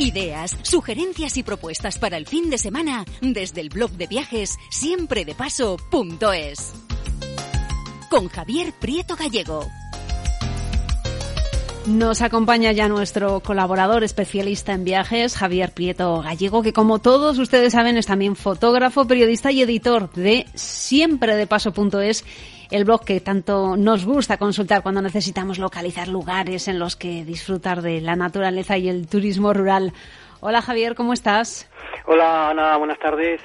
Ideas, sugerencias y propuestas para el fin de semana desde el blog de viajes siempredepaso.es. Con Javier Prieto Gallego. Nos acompaña ya nuestro colaborador especialista en viajes, Javier Prieto Gallego, que como todos ustedes saben es también fotógrafo, periodista y editor de siempredepaso.es, el blog que tanto nos gusta consultar cuando necesitamos localizar lugares en los que disfrutar de la naturaleza y el turismo rural. Hola Javier, ¿cómo estás? Hola Ana, buenas tardes.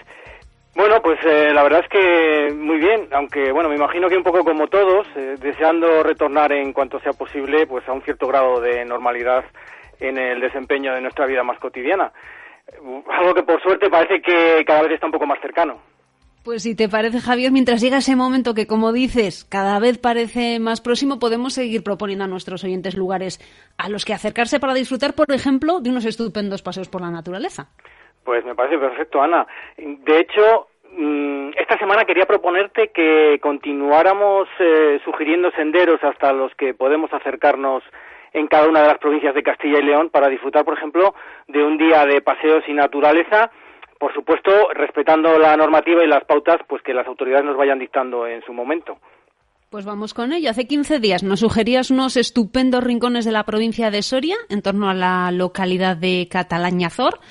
Bueno, pues eh, la verdad es que muy bien, aunque bueno, me imagino que un poco como todos, eh, deseando retornar en cuanto sea posible, pues a un cierto grado de normalidad en el desempeño de nuestra vida más cotidiana. Eh, algo que por suerte parece que cada vez está un poco más cercano. Pues si te parece, Javier, mientras llega ese momento que, como dices, cada vez parece más próximo, podemos seguir proponiendo a nuestros oyentes lugares a los que acercarse para disfrutar, por ejemplo, de unos estupendos paseos por la naturaleza. Pues me parece perfecto, Ana. De hecho, mm, esta semana quería proponerte que continuáramos eh, sugiriendo senderos hasta los que podemos acercarnos en cada una de las provincias de Castilla y León para disfrutar, por ejemplo, de un día de paseos y naturaleza, por supuesto, respetando la normativa y las pautas pues que las autoridades nos vayan dictando en su momento. Pues vamos con ello. Hace 15 días nos sugerías unos estupendos rincones de la provincia de Soria, en torno a la localidad de Catalañazor.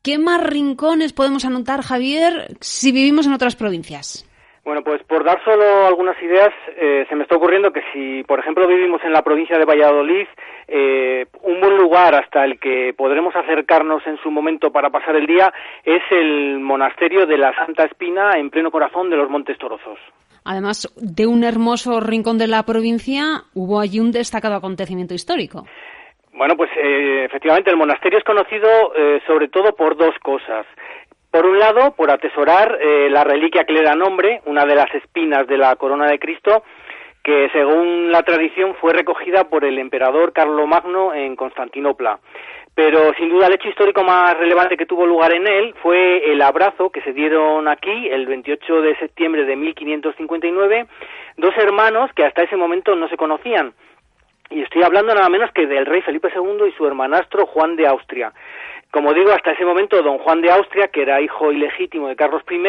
¿Qué más rincones podemos anotar, Javier, si vivimos en otras provincias? Bueno, pues por dar solo algunas ideas, eh, se me está ocurriendo que si, por ejemplo, vivimos en la provincia de Valladolid, eh, un buen lugar hasta el que podremos acercarnos en su momento para pasar el día es el monasterio de la Santa Espina en pleno corazón de los Montes Torozos. Además de un hermoso rincón de la provincia, hubo allí un destacado acontecimiento histórico. Bueno, pues eh, efectivamente el monasterio es conocido eh, sobre todo por dos cosas. Por un lado, por atesorar eh, la reliquia que le da nombre, una de las espinas de la corona de Cristo, que según la tradición fue recogida por el emperador Carlomagno en Constantinopla. Pero sin duda el hecho histórico más relevante que tuvo lugar en él fue el abrazo que se dieron aquí el 28 de septiembre de 1559 dos hermanos que hasta ese momento no se conocían. Y estoy hablando nada menos que del rey Felipe II y su hermanastro Juan de Austria. Como digo, hasta ese momento don Juan de Austria, que era hijo ilegítimo de Carlos I,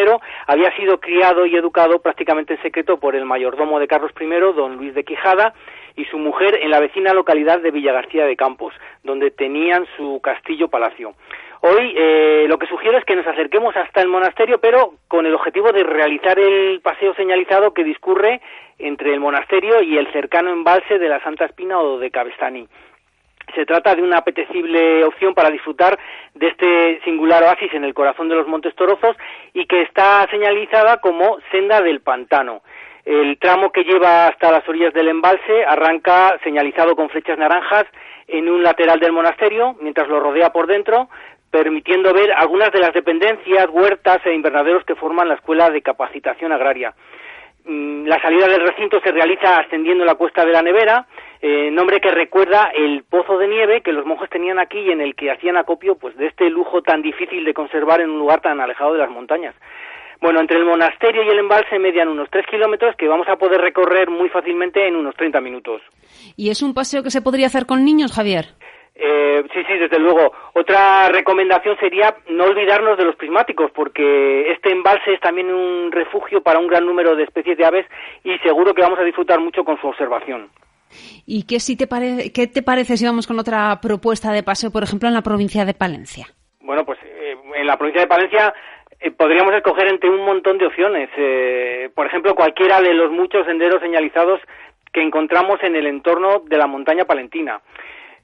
había sido criado y educado prácticamente en secreto por el mayordomo de Carlos I, don Luis de Quijada, y su mujer en la vecina localidad de Villagarcía de Campos, donde tenían su castillo-palacio. Hoy eh, lo que sugiero es que nos acerquemos hasta el monasterio, pero con el objetivo de realizar el paseo señalizado que discurre entre el monasterio y el cercano embalse de la Santa Espina o de Cabestany. Se trata de una apetecible opción para disfrutar de este singular oasis en el corazón de los Montes Torozos y que está señalizada como Senda del Pantano. El tramo que lleva hasta las orillas del embalse arranca señalizado con flechas naranjas en un lateral del monasterio, mientras lo rodea por dentro, permitiendo ver algunas de las dependencias, huertas e invernaderos que forman la Escuela de Capacitación Agraria. Mm, la salida del recinto se realiza ascendiendo la cuesta de la nevera, eh, nombre que recuerda el pozo de nieve que los monjes tenían aquí y en el que hacían acopio pues de este lujo tan difícil de conservar en un lugar tan alejado de las montañas. Bueno, entre el monasterio y el embalse median unos tres kilómetros que vamos a poder recorrer muy fácilmente en unos 30 minutos. ¿Y es un paseo que se podría hacer con niños, Javier? Eh, sí, sí, desde luego. Otra recomendación sería no olvidarnos de los prismáticos, porque este embalse es también un refugio para un gran número de especies de aves y seguro que vamos a disfrutar mucho con su observación. ¿Y qué, si te, qué te parece si vamos con otra propuesta de paseo, por ejemplo, en la provincia de Palencia? Bueno, pues eh, en la provincia de Palencia eh, podríamos escoger entre un montón de opciones. por ejemplo, cualquiera de los muchos senderos señalizados que encontramos en el entorno de la montaña palentina.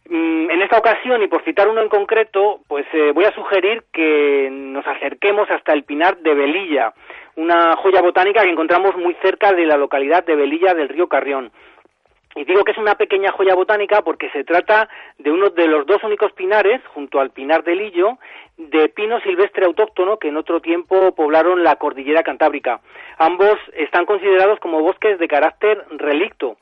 Mm, en esta ocasión, y por citar uno en concreto, pues eh, voy a sugerir que nos acerquemos hasta el Pinar de Velilla, una joya botánica que encontramos muy cerca de la localidad de Velilla del río Carrión. Y digo que es una pequeña joya botánica porque se trata de uno de los dos únicos pinares, junto al Pinar de Lillo, de pino silvestre autóctono que en otro tiempo poblaron la cordillera cantábrica. Ambos están considerados como bosques de carácter relicto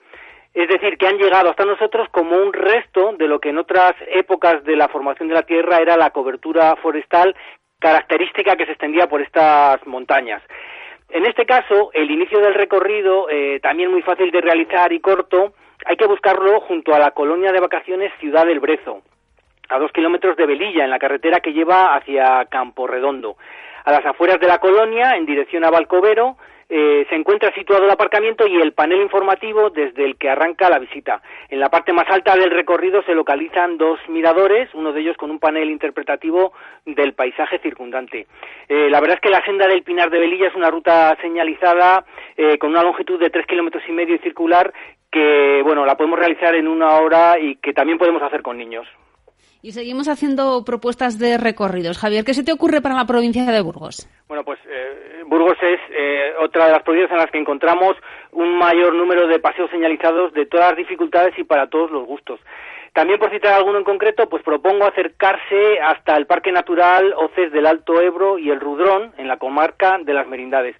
es decir, que han llegado hasta nosotros como un resto de lo que en otras épocas de la formación de la Tierra era la cobertura forestal característica que se extendía por estas montañas. En este caso, el inicio del recorrido, eh, también muy fácil de realizar y corto, hay que buscarlo junto a la colonia de vacaciones Ciudad del Brezo. a dos kilómetros de Velilla, en la carretera que lleva hacia Campo Redondo. A las afueras de la colonia, en dirección a Valcovero, eh, se encuentra situado el aparcamiento y el panel informativo desde el que arranca la visita. En la parte más alta del recorrido se localizan dos miradores, uno de ellos con un panel interpretativo del paisaje circundante. Eh, la verdad es que la senda del Pinar de Velilla es una ruta señalizada eh, con una longitud de tres kilómetros y medio y circular que, bueno, la podemos realizar en una hora y que también podemos hacer con niños. Y seguimos haciendo propuestas de recorridos. Javier, ¿qué se te ocurre para la provincia de Burgos? Bueno, pues eh, Burgos es eh, otra de las provincias en las que encontramos un mayor número de paseos señalizados de todas las dificultades y para todos los gustos. También, por citar alguno en concreto, pues propongo acercarse hasta el Parque Natural Oces del Alto Ebro y el Rudrón, en la comarca de las Merindades.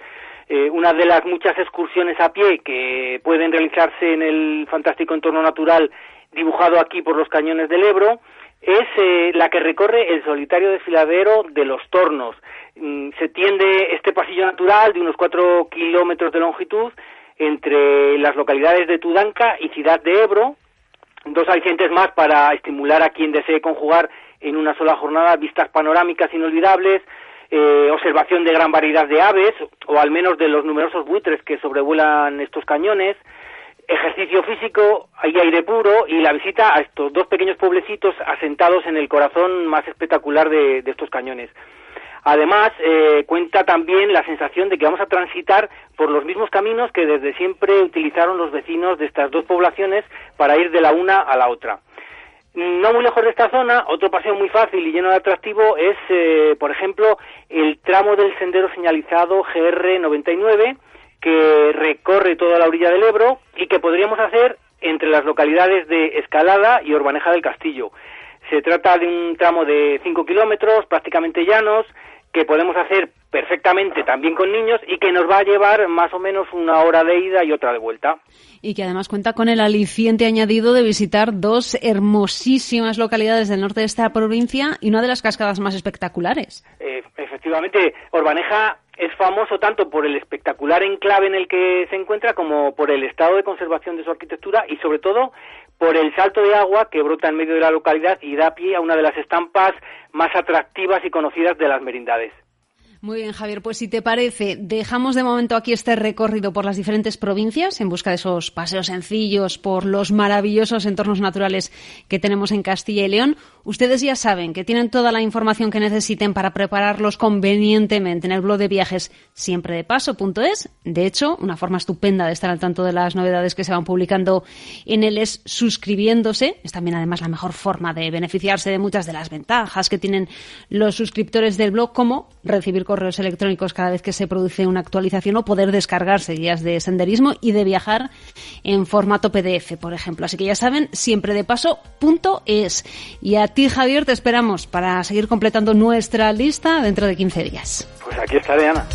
Eh, una de las muchas excursiones a pie que pueden realizarse en el fantástico entorno natural dibujado aquí por los cañones del Ebro es eh, la que recorre el solitario desfiladero de los Tornos. Mm, se tiende este pasillo natural de unos cuatro kilómetros de longitud entre las localidades de Tudanca y Ciudad de Ebro, dos alicientes más para estimular a quien desee conjugar en una sola jornada vistas panorámicas inolvidables, eh, observación de gran variedad de aves, o al menos de los numerosos buitres que sobrevuelan estos cañones, ejercicio físico y aire puro y la visita a estos dos pequeños pueblecitos asentados en el corazón más espectacular de, estos cañones. Además, eh, cuenta también la sensación de que vamos a transitar por los mismos caminos que desde siempre utilizaron los vecinos de estas dos poblaciones para ir de la una a la otra. No muy lejos de esta zona, otro paseo muy fácil y lleno de atractivo es, eh, por ejemplo, el tramo del sendero señalizado GR99, que recorre toda la orilla del Ebro y que podríamos hacer entre las localidades de Escalada y Orbaneja del Castillo. Se trata de un tramo de 5 kilómetros, prácticamente llanos, que podemos hacer perfectamente también con niños y que nos va a llevar más o menos una hora de ida y otra de vuelta. Y que además cuenta con el aliciente añadido de visitar dos hermosísimas localidades del norte de esta provincia y una de las cascadas más espectaculares. Eh, efectivamente, Orbaneja es famoso tanto por el espectacular enclave en el que se encuentra como por el estado de conservación de su arquitectura y sobre todo por el salto de agua que brota en medio de la localidad y da pie a una de las estampas más atractivas y conocidas de las merindades. Muy bien, Javier. Pues si te parece, dejamos de momento aquí este recorrido por las diferentes provincias en busca de esos paseos sencillos por los maravillosos entornos naturales que tenemos en Castilla y León. Ustedes ya saben que tienen toda la información que necesiten para prepararlos convenientemente en el blog de viajes siempre de paso.es. De hecho, una forma estupenda de estar al tanto de las novedades que se van publicando en él es suscribiéndose. Es también además la mejor forma de beneficiarse de muchas de las ventajas que tienen los suscriptores del blog, como recibir correos electrónicos cada vez que se produce una actualización o poder descargarse guías de senderismo y de viajar en formato PDF, por ejemplo. Así que ya saben, siempre de paso punto es. Y a ti, Javier, te esperamos para seguir completando nuestra lista dentro de 15 días. Pues aquí estaré, Ana.